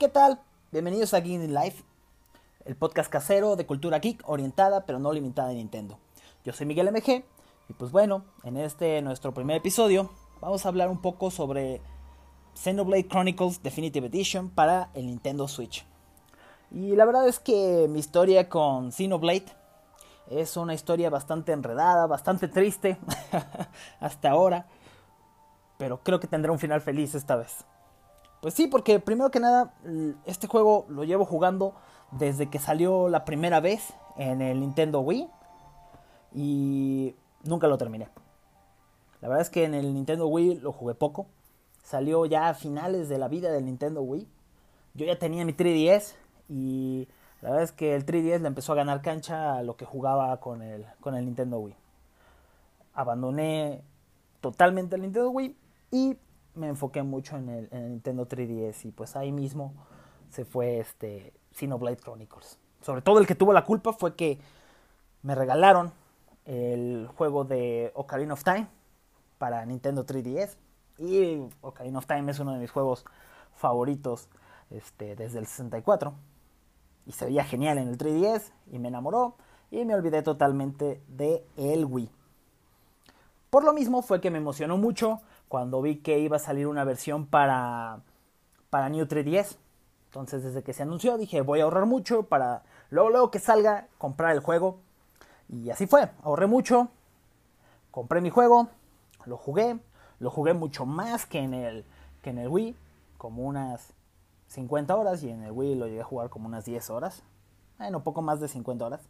¿Qué tal? Bienvenidos a Geek Life, el podcast casero de cultura geek orientada pero no limitada a Nintendo. Yo soy Miguel MG y pues bueno, en este nuestro primer episodio vamos a hablar un poco sobre Xenoblade Chronicles Definitive Edition para el Nintendo Switch. Y la verdad es que mi historia con Xenoblade es una historia bastante enredada, bastante triste hasta ahora, pero creo que tendrá un final feliz esta vez. Pues sí, porque primero que nada, este juego lo llevo jugando desde que salió la primera vez en el Nintendo Wii y nunca lo terminé. La verdad es que en el Nintendo Wii lo jugué poco. Salió ya a finales de la vida del Nintendo Wii. Yo ya tenía mi 3DS y la verdad es que el 3DS le empezó a ganar cancha a lo que jugaba con el, con el Nintendo Wii. Abandoné totalmente el Nintendo Wii y me enfoqué mucho en el, Nintendo 3DS y pues ahí mismo se fue este Xenoblade Chronicles. Sobre todo el que tuvo la culpa fue que me regalaron el juego de Ocarina of Time para Nintendo 3DS y Ocarina of Time es uno de mis juegos favoritos este, desde el 64 y se veía genial en el 3DS y me enamoró y me olvidé totalmente de el Wii. Por lo mismo fue que me emocionó mucho cuando vi que iba a salir una versión para, para New 3DS. Entonces desde que se anunció dije voy a ahorrar mucho para luego, luego que salga comprar el juego. Y así fue, ahorré mucho, compré mi juego, lo jugué, lo jugué mucho más que en el, que en el Wii, como unas 50 horas y en el Wii lo llegué a jugar como unas 10 horas. Bueno, poco más de 50 horas.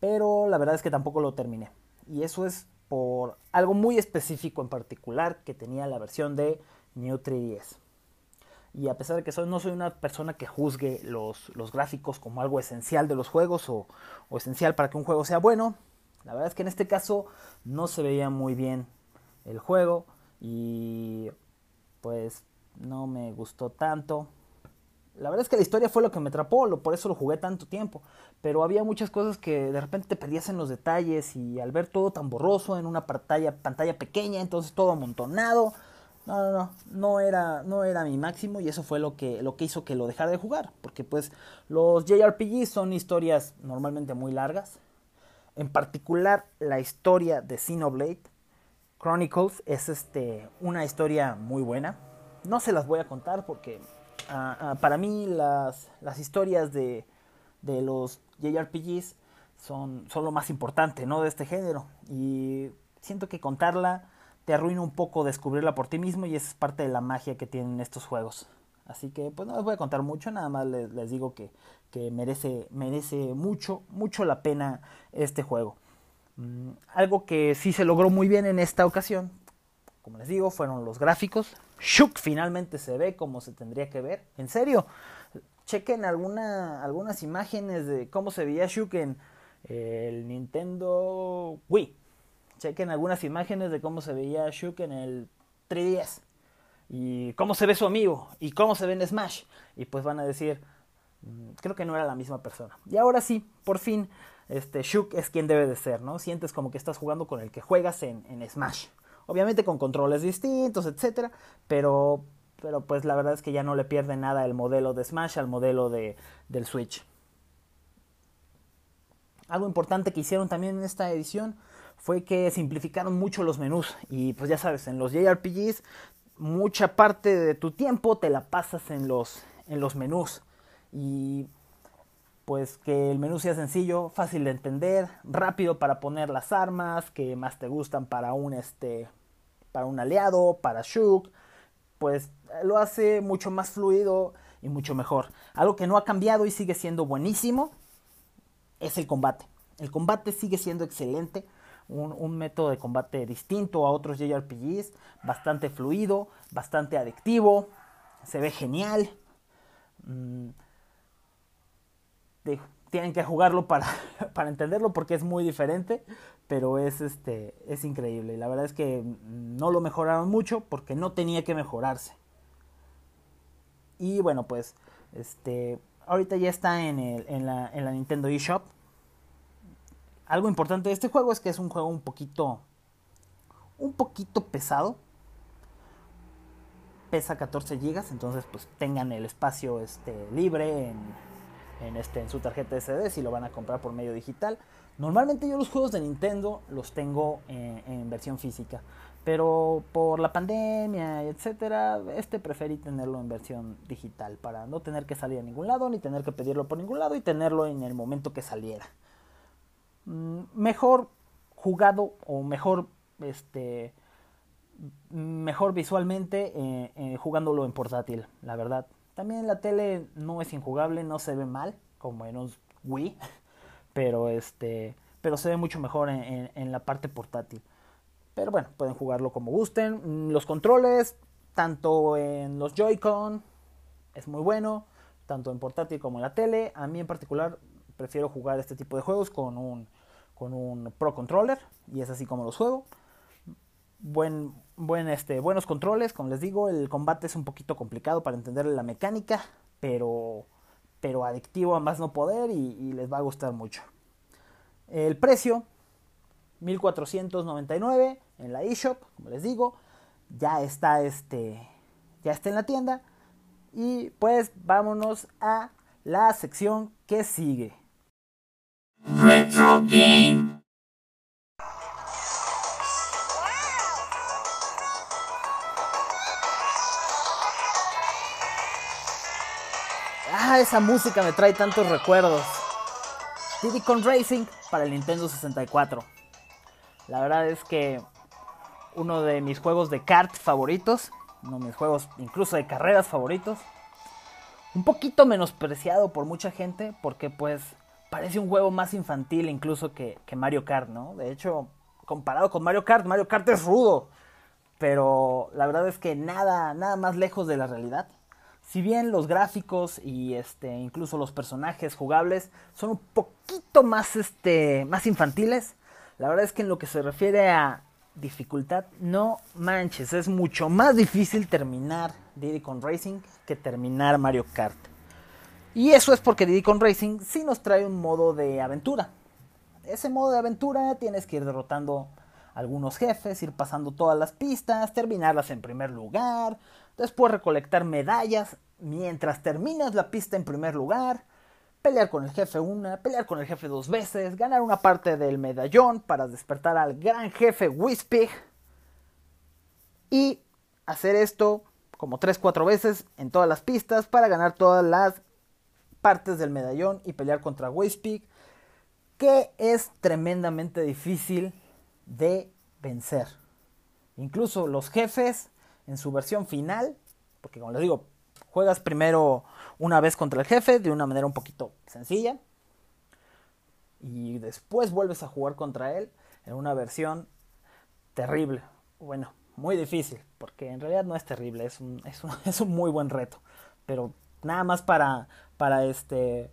Pero la verdad es que tampoco lo terminé. Y eso es por algo muy específico en particular que tenía la versión de New 3DS. Y a pesar de que soy, no soy una persona que juzgue los, los gráficos como algo esencial de los juegos o, o, esencial para que un juego sea bueno, la verdad es que en este caso no se veía muy bien el juego y pues no me gustó tanto. La verdad es que la historia fue lo que me atrapó, por eso lo jugué tanto tiempo. Pero había muchas cosas que de repente te perdías en los detalles y al ver todo tan borroso en una pantalla, pantalla pequeña, entonces todo amontonado. No, no, no, no era, no era mi máximo y eso fue lo que, lo que hizo que lo dejara de jugar. Porque pues los JRPGs son historias normalmente muy largas. En particular la historia de Xenoblade Chronicles es este, una historia muy buena. No se las voy a contar porque para mí las, historias de, de, los JRPGs son, lo más importante ¿no? de este género. Y siento que contarla te arruina un poco descubrirla por ti mismo y es parte de la magia que tienen estos juegos. Así que pues no les voy a contar mucho, nada más les, digo que, merece mucho, mucho la pena este juego. Mm, algo que sí se logró muy bien en esta ocasión, como les digo, fueron los gráficos. Shuk finalmente se ve como se tendría que ver. En serio, chequen alguna, algunas imágenes de cómo se veía Shuk en el Nintendo Wii. Chequen algunas imágenes de cómo se veía Shuk en el 3DS. Y cómo se ve su amigo. Y cómo se ve en Smash. Y pues van a decir, mm, creo que no era la misma persona. Y ahora sí, por fin, este Shuk es quien debe de ser, ¿no? Sientes como que estás jugando con el que juegas en Smash. Obviamente con controles distintos, etcétera, pero, pero pues la verdad es que ya no le pierde nada el modelo de Smash al modelo de, del Switch. Algo importante que hicieron también en esta edición fue que simplificaron mucho los menús y pues ya sabes, en los JRPGs mucha parte de tu tiempo te la pasas en los, en los menús y pues que el menú sea sencillo, fácil de entender, rápido para poner las armas que más te gustan para un este para un aliado, para Shuk, pues lo hace mucho más fluido y mucho mejor. Algo que no ha cambiado y sigue siendo buenísimo es el combate. El combate sigue siendo excelente, un, método de combate distinto a otros JRPGs, bastante fluido, bastante adictivo, se ve genial. Mm, tienen que jugarlo para, para entenderlo porque es muy diferente, pero es este es increíble. La verdad es que no lo mejoraron mucho porque no tenía que mejorarse. Y bueno, pues este ahorita ya está en, el, en, la, en la Nintendo eShop. Algo importante de este juego es que es un juego un poquito un poquito pesado. pesa 14 GB, entonces pues tengan el espacio este, libre en, este, en su tarjeta SD si lo van a comprar por medio digital. Normalmente yo los juegos de Nintendo los tengo en, versión física, pero por la pandemia, etcétera, este preferí tenerlo en versión digital para no tener que salir a ningún lado ni tener que pedirlo por ningún lado y tenerlo en el momento que saliera. Mm, mejor jugado o mejor este mejor visualmente eh, eh, jugándolo en portátil, la verdad. También la tele no es injugable, no se ve mal como en un Wii, pero este, pero se ve mucho mejor en, la parte portátil. Pero bueno, pueden jugarlo como gusten. Mm, los controles, tanto en los Joy-Con, es muy bueno, tanto en portátil como en la tele. A mí en particular prefiero jugar este tipo de juegos con un, con un Pro Controller y es así como los juego. Buen, buen, este, buenos controles, como les digo, el combate es un poquito complicado para entender la mecánica, pero pero adictivo a más no poder y, les va a gustar mucho. El precio, 1499 en la eShop, como les digo, ya está este ya está en la tienda y pues vámonos a la sección que sigue. Retro Game. Esa música me trae tantos recuerdos. Diddy Kong Racing para el Nintendo 64. La verdad es que uno de mis juegos de kart favoritos, uno de mis juegos incluso de carreras favoritos. Un poquito menospreciado por mucha gente porque pues parece un juego más infantil incluso que, que Mario Kart, ¿no? De hecho, comparado con Mario Kart, Mario Kart es rudo. Pero la verdad es que nada, nada más lejos de la realidad si bien los gráficos y este incluso los personajes jugables son un poquito más este más infantiles, la verdad es que en lo que se refiere a dificultad, no manches, es mucho más difícil terminar Diddy Kong Racing que terminar Mario Kart. Y eso es porque Diddy Kong Racing sí nos trae un modo de aventura. Ese modo de aventura tienes que ir derrotando algunos jefes, ir pasando todas las pistas, terminarlas en primer lugar, después recolectar medallas mientras terminas la pista en primer lugar, pelear con el jefe una, pelear con el jefe dos veces, ganar una parte del medallón para despertar al gran jefe Wispig y hacer esto como 3-4 veces en todas las pistas para ganar todas las partes del medallón y pelear contra Wispig que es tremendamente difícil de vencer. Incluso los jefes en su versión final, porque como les digo, juegas primero una vez contra el jefe de una manera un poquito sencilla y después vuelves a jugar contra él en una versión terrible. Bueno, muy difícil, porque en realidad no es terrible, es un, es un, es un muy buen reto. Pero nada más para, para este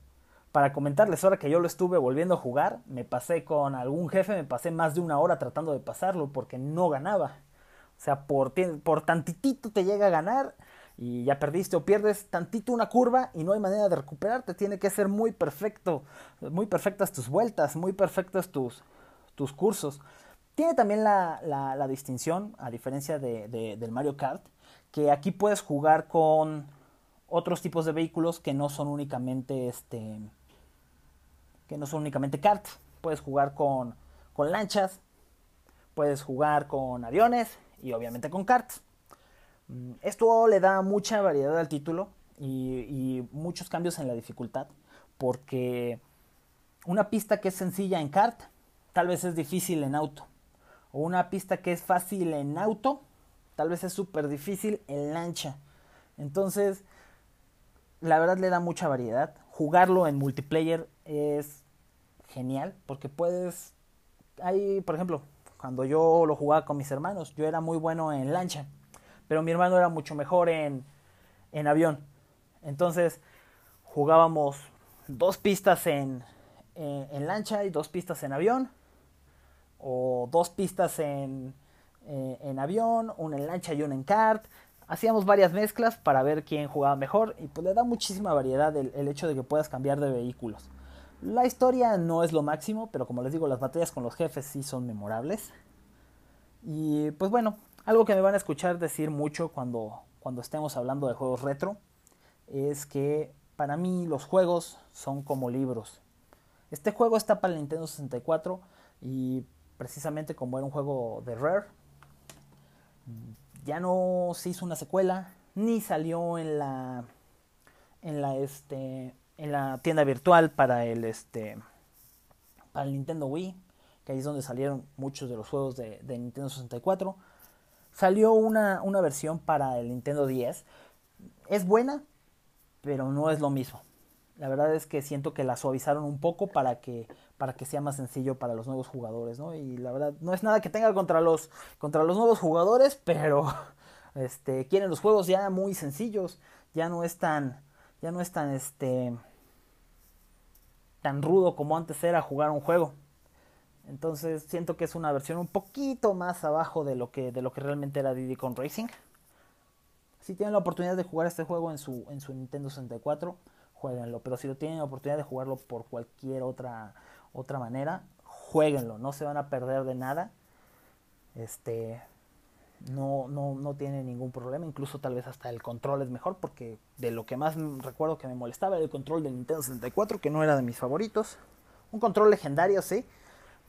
para comentarles, ahora que yo lo estuve volviendo a jugar, me pasé con algún jefe, me pasé más de una hora tratando de pasarlo porque no ganaba. O sea, por, por tantitito te llega a ganar y ya perdiste o pierdes tantito una curva y no hay manera de recuperarte. Tiene que ser muy perfecto, muy perfectas tus vueltas, muy perfectas tus, tus cursos. Tiene también la, la, distinción, a diferencia de, del Mario Kart, que aquí puedes jugar con otros tipos de vehículos que no son únicamente este que no son únicamente kart. Puedes jugar con, con lanchas, puedes jugar con aviones y obviamente con karts. Mm, esto le da mucha variedad al título y, muchos cambios en la dificultad, porque una pista que es sencilla en kart, tal vez es difícil en auto. O una pista que es fácil en auto, tal vez es súper difícil en lancha. Entonces, la verdad le da mucha variedad. Jugarlo en multiplayer es genial porque puedes... Por ejemplo, cuando yo lo jugaba con mis hermanos, yo era muy bueno en lancha, pero mi hermano era mucho mejor en, en avión. Entonces jugábamos dos pistas en, en, lancha y dos pistas en avión, o dos pistas en, eh, en avión, una en lancha y una en kart, hacíamos varias mezclas para ver quién jugaba mejor y pues le da muchísima variedad el, hecho de que puedas cambiar de vehículos. La historia no es lo máximo, pero como les digo, las batallas con los jefes sí son memorables. Y pues bueno, algo que me van a escuchar decir mucho cuando, cuando estemos hablando de juegos retro es que para mí los juegos son como libros. Este juego está para el Nintendo 64 y precisamente como era un juego de Rare, ya no se hizo una secuela ni salió en la en la este en la tienda virtual para el este para el Nintendo Wii, que ahí es donde salieron muchos de los juegos de, Nintendo 64. Salió una, una versión para el Nintendo 10. Es buena, pero no es lo mismo. La verdad es que siento que la suavizaron un poco para que, para que sea más sencillo para los nuevos jugadores, ¿no? Y la verdad, no es nada que tenga contra los, contra los nuevos jugadores, pero este, quieren los juegos ya muy sencillos. Ya no es tan, ya no es tan, este, tan rudo como antes era jugar un juego. Entonces siento que es una versión un poquito más abajo de lo que, de lo que realmente era Diddy Kong Racing. Si tienen la oportunidad de jugar este juego en su, en su Nintendo 64, jueguenlo. Pero si lo tienen la oportunidad de jugarlo por cualquier otra, otra manera, jueguenlo. No se van a perder de nada. Este, no, no, no tiene ningún problema. Incluso tal vez hasta el control es mejor. Porque de lo que más recuerdo que me molestaba era el control del Nintendo 64, que no era de mis favoritos. Un control legendario, sí.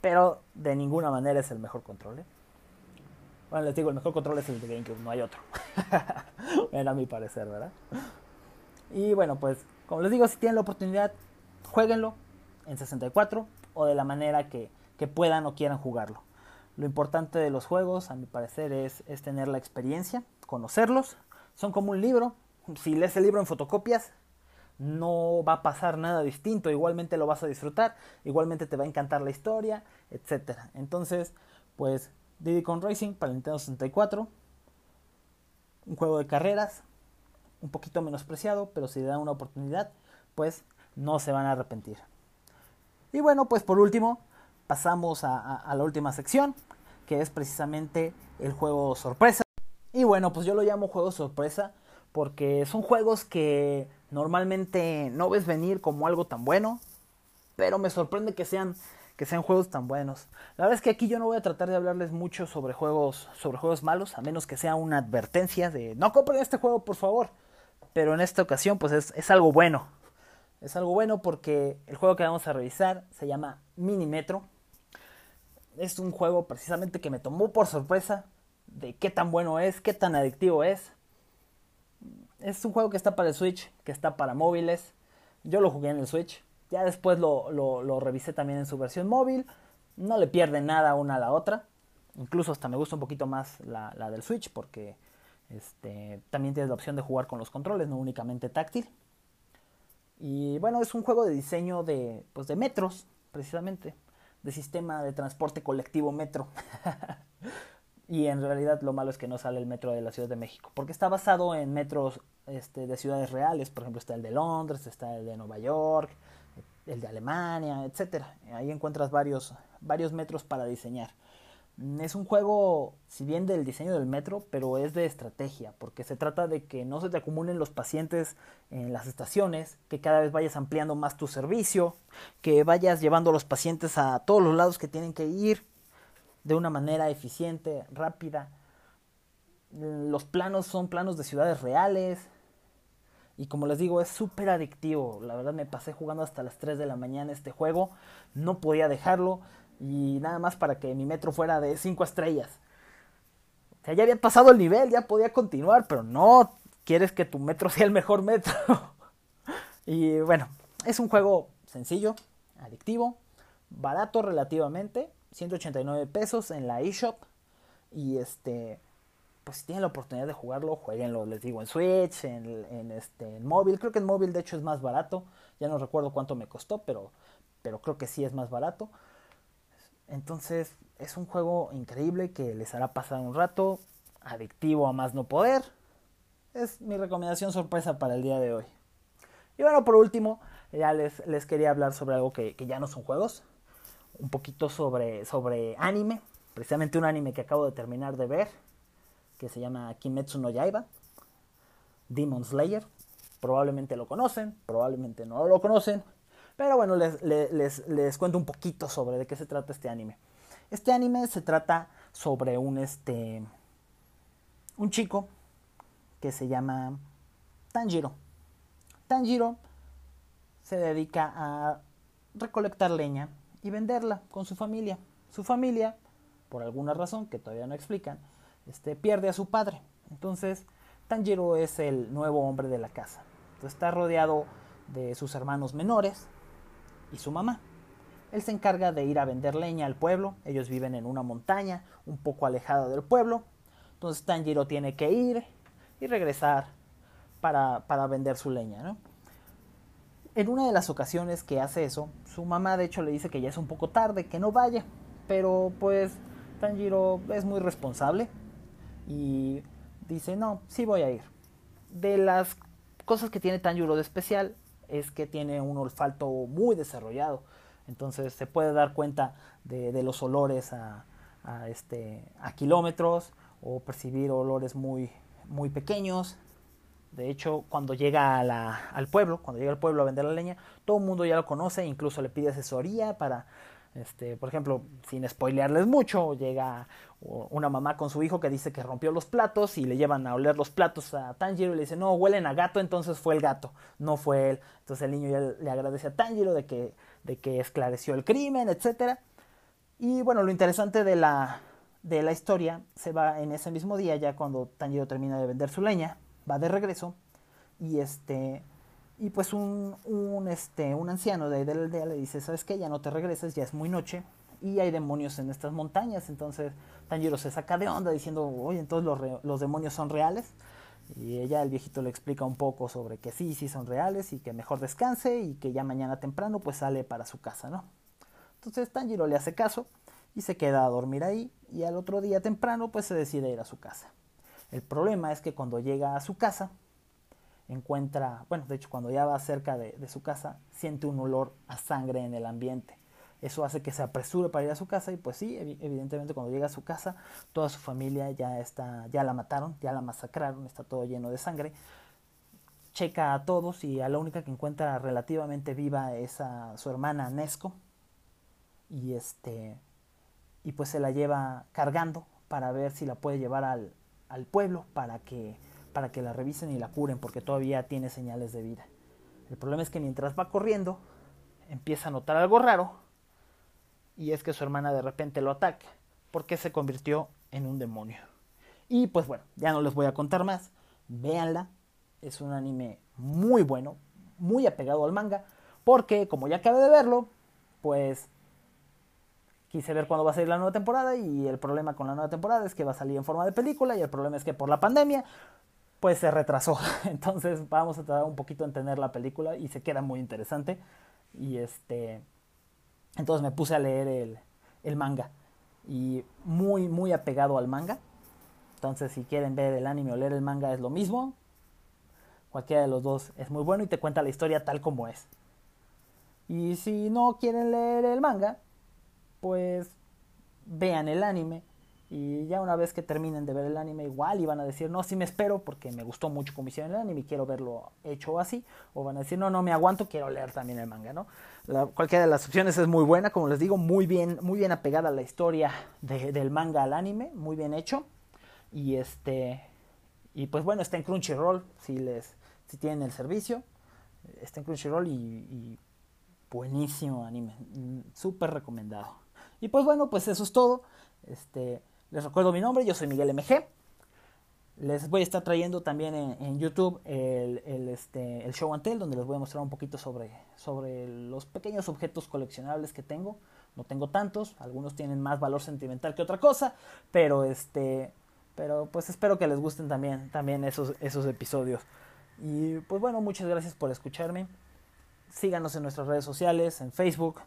Pero de ninguna manera es el mejor control. ¿eh? Bueno, les digo, el mejor control es el de GameCube, no hay otro. Era mi parecer, ¿verdad? Y bueno, pues, como les digo, si tienen la oportunidad, jueguenlo en 64 o de la manera que, que puedan o quieran jugarlo. Lo importante de los juegos, a mi parecer, es, es tener la experiencia, conocerlos. Son como un libro. Si lees el libro en fotocopias, no va a pasar nada distinto. Igualmente lo vas a disfrutar, igualmente te va a encantar la historia, etc. Entonces, pues Diddy Kong Racing para Nintendo 64. Un juego de carreras, un poquito menospreciado, pero si le dan una oportunidad, pues no se van a arrepentir. Y bueno, pues por último, pasamos a, la última sección, que es precisamente el juego sorpresa. Y bueno, pues yo lo llamo juego sorpresa porque son juegos que normalmente no ves venir como algo tan bueno, pero me sorprende que sean que sean juegos tan buenos. La verdad es que aquí yo no voy a tratar de hablarles mucho sobre juegos, sobre juegos malos, a menos que sea una advertencia de no compren este juego, por favor. Pero en esta ocasión, pues es, es algo bueno. Es algo bueno porque el juego que vamos a revisar se llama Mini Metro. Es un juego precisamente que me tomó por sorpresa de qué tan bueno es, qué tan adictivo es. Es un juego que está para el Switch, que está para móviles. Yo lo jugué en el Switch. Ya después lo, lo, revisé también en su versión móvil. No le pierde nada una a la otra. Incluso hasta me gusta un poquito más la, la del Switch porque este, también tienes la opción de jugar con los controles, no únicamente táctil. Y bueno, es un juego de diseño de, pues de metros, precisamente, de sistema de transporte colectivo metro. y en realidad lo malo es que no sale el metro de la Ciudad de México, porque está basado en metros este, de ciudades reales, por ejemplo está el de Londres, está el de Nueva York, el de Alemania, etcétera. Ahí encuentras varios, varios metros para diseñar. Es un juego, si bien del diseño del metro, pero es de estrategia, porque se trata de que no se te acumulen los pacientes en las estaciones, que cada vez vayas ampliando más tu servicio, que vayas llevando a los pacientes a todos los lados que tienen que ir de una manera eficiente, rápida. Los planos son planos de ciudades reales, y como les digo, es súper adictivo. La verdad me pasé jugando hasta las 3 de la mañana este juego. No podía dejarlo. Y nada más para que mi metro fuera de 5 estrellas. O sea, ya había pasado el nivel, ya podía continuar, pero no quieres que tu metro sea el mejor metro. y bueno, es un juego sencillo, adictivo, barato relativamente, 189 pesos en la eShop. Y este, pues si tienen la oportunidad de jugarlo, jueguenlo, les digo, en Switch, en, en, este, en móvil. Creo que en móvil de hecho es más barato. Ya no recuerdo cuánto me costó, pero, pero creo que sí es más barato. Entonces es un juego increíble que les hará pasar un rato, adictivo a más no poder. Es mi recomendación sorpresa para el día de hoy. Y bueno, por último, ya les, les quería hablar sobre algo que, que ya no son juegos. Un poquito sobre, sobre anime. Precisamente un anime que acabo de terminar de ver que se llama Kimetsu no Yaiba, Demon Slayer. Probablemente lo conocen, probablemente no lo conocen, pero bueno, les, les, les, cuento un poquito sobre de qué se trata este anime. Este anime se trata sobre un, este, un chico que se llama Tanjiro. Tanjiro se dedica a recolectar leña y venderla con su familia. Su familia, por alguna razón que todavía no explican, este, pierde a su padre. Entonces, Tanjiro es el nuevo hombre de la casa. está rodeado de sus hermanos menores y su mamá. Él se encarga de ir a vender leña al pueblo. Ellos viven en una montaña un poco alejada del pueblo. Entonces Tanjiro tiene que ir y regresar para, para vender su leña. ¿no? En una de las ocasiones que hace eso, su mamá de hecho le dice que ya es un poco tarde, que no vaya. Pero pues Tanjiro es muy responsable y dice, no, sí voy a ir. De las cosas que tiene Tanjiro de especial es que tiene un olfato muy desarrollado. Entonces se puede dar cuenta de, los olores a, este, a kilómetros o percibir olores muy, muy pequeños. De hecho, cuando llega al pueblo, cuando llega al pueblo a vender la leña, todo el mundo ya lo conoce, incluso le pide asesoría para este, por ejemplo, sin spoilearles mucho, llega una mamá con su hijo que dice que rompió los platos y le llevan a oler los platos a Tanjiro y le dice, no, huelen a gato, entonces fue el gato, no fue él. Entonces el niño ya le agradece a Tanjiro de que, de que esclareció el crimen, etc. Y bueno, lo interesante de la, de la historia se va en ese mismo día, ya cuando Tanjiro termina de vender su leña, va de regreso y este y pues un, un, este, un anciano de, de la aldea le dice, ¿sabes qué? Ya no te regreses, ya es muy noche y hay demonios en estas montañas. Entonces Tanjiro se saca de onda diciendo, oye, entonces los, los demonios son reales. Y ella, el viejito, le explica un poco sobre que sí, sí son reales y que mejor descanse y que ya mañana temprano pues sale para su casa, ¿no? Entonces Tanjiro le hace caso y se queda a dormir ahí y al otro día temprano pues se decide ir a su casa. El problema es que cuando llega a su casa encuentra, bueno, de hecho cuando ya va cerca de, su casa, siente un olor a sangre en el ambiente. Eso hace que se apresure para ir a su casa y pues sí, evidentemente cuando llega a su casa, toda su familia ya está, ya la mataron, ya la masacraron, está todo lleno de sangre. Checa a todos y a la única que encuentra relativamente viva es a su hermana Nesco. Y este y pues se la lleva cargando para ver si la puede llevar al, al pueblo para que para que la revisen y la curen porque todavía tiene señales de vida. El problema es que mientras va corriendo, empieza a notar algo raro y es que su hermana de repente lo ataca porque se convirtió en un demonio. Y pues bueno, ya no les voy a contar más. Véanla, es un anime muy bueno, muy apegado al manga, porque como ya acabé de verlo, pues quise ver cuándo va a salir la nueva temporada y el problema con la nueva temporada es que va a salir en forma de película y el problema es que por la pandemia pues se retrasó. Entonces vamos a tardar un poquito en tener la película y se queda muy interesante. Y este, entonces me puse a leer el, el manga y muy, muy apegado al manga. Entonces si quieren ver el anime o leer el manga es lo mismo. Cualquiera de los dos es muy bueno y te cuenta la historia tal como es. Y si no quieren leer el manga, pues vean el anime y ya una vez que terminen de ver el anime, igual y van a decir, no, sí me espero porque me gustó mucho como hicieron el anime y quiero verlo hecho así. O van a decir, no, no me aguanto, quiero leer también el manga, ¿no? cualquiera de las opciones es muy buena, como les digo, muy bien, muy bien apegada a la historia del manga al anime, muy bien hecho. Y este, y pues bueno, está en Crunchyroll, si les, si tienen el servicio. Está en Crunchyroll y, y buenísimo anime, súper recomendado. Y pues bueno, pues eso es todo. Este, les recuerdo mi nombre, yo soy Miguel MG. Les voy a estar trayendo también en, YouTube el, este, el, show and tell, donde les voy a mostrar un poquito sobre, sobre los pequeños objetos coleccionables que tengo. No tengo tantos, algunos tienen más valor sentimental que otra cosa, pero este, pero pues espero que les gusten también, también esos, esos episodios. Y pues bueno, muchas gracias por escucharme. Síganos en nuestras redes sociales, en Facebook,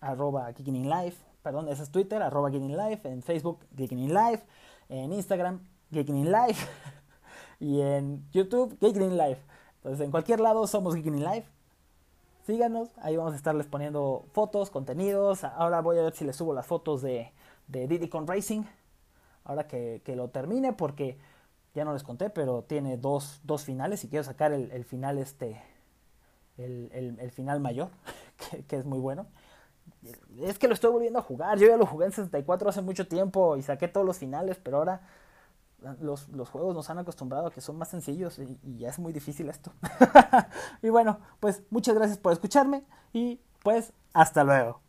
arroba Live, perdón, ese es Twitter, arroba en Facebook Geeking en Instagram Geeking y en YouTube Geeking Life. Entonces en cualquier lado somos Geeking Life. Síganos, ahí vamos a estarles poniendo fotos, contenidos. Ahora voy a ver si les subo las fotos de, de Diddy Con Racing. Ahora que, que, lo termine, porque ya no les conté, pero tiene dos, dos finales y quiero sacar el, el final este, el, el, el, final mayor, que, que es muy bueno es que lo estoy volviendo a jugar. Yo ya lo jugué en 64 hace mucho tiempo y saqué todos los finales, pero ahora Los, los, juegos nos han acostumbrado a que son más sencillos y, y ya es muy difícil esto. y bueno, pues muchas gracias por escucharme y pues hasta luego.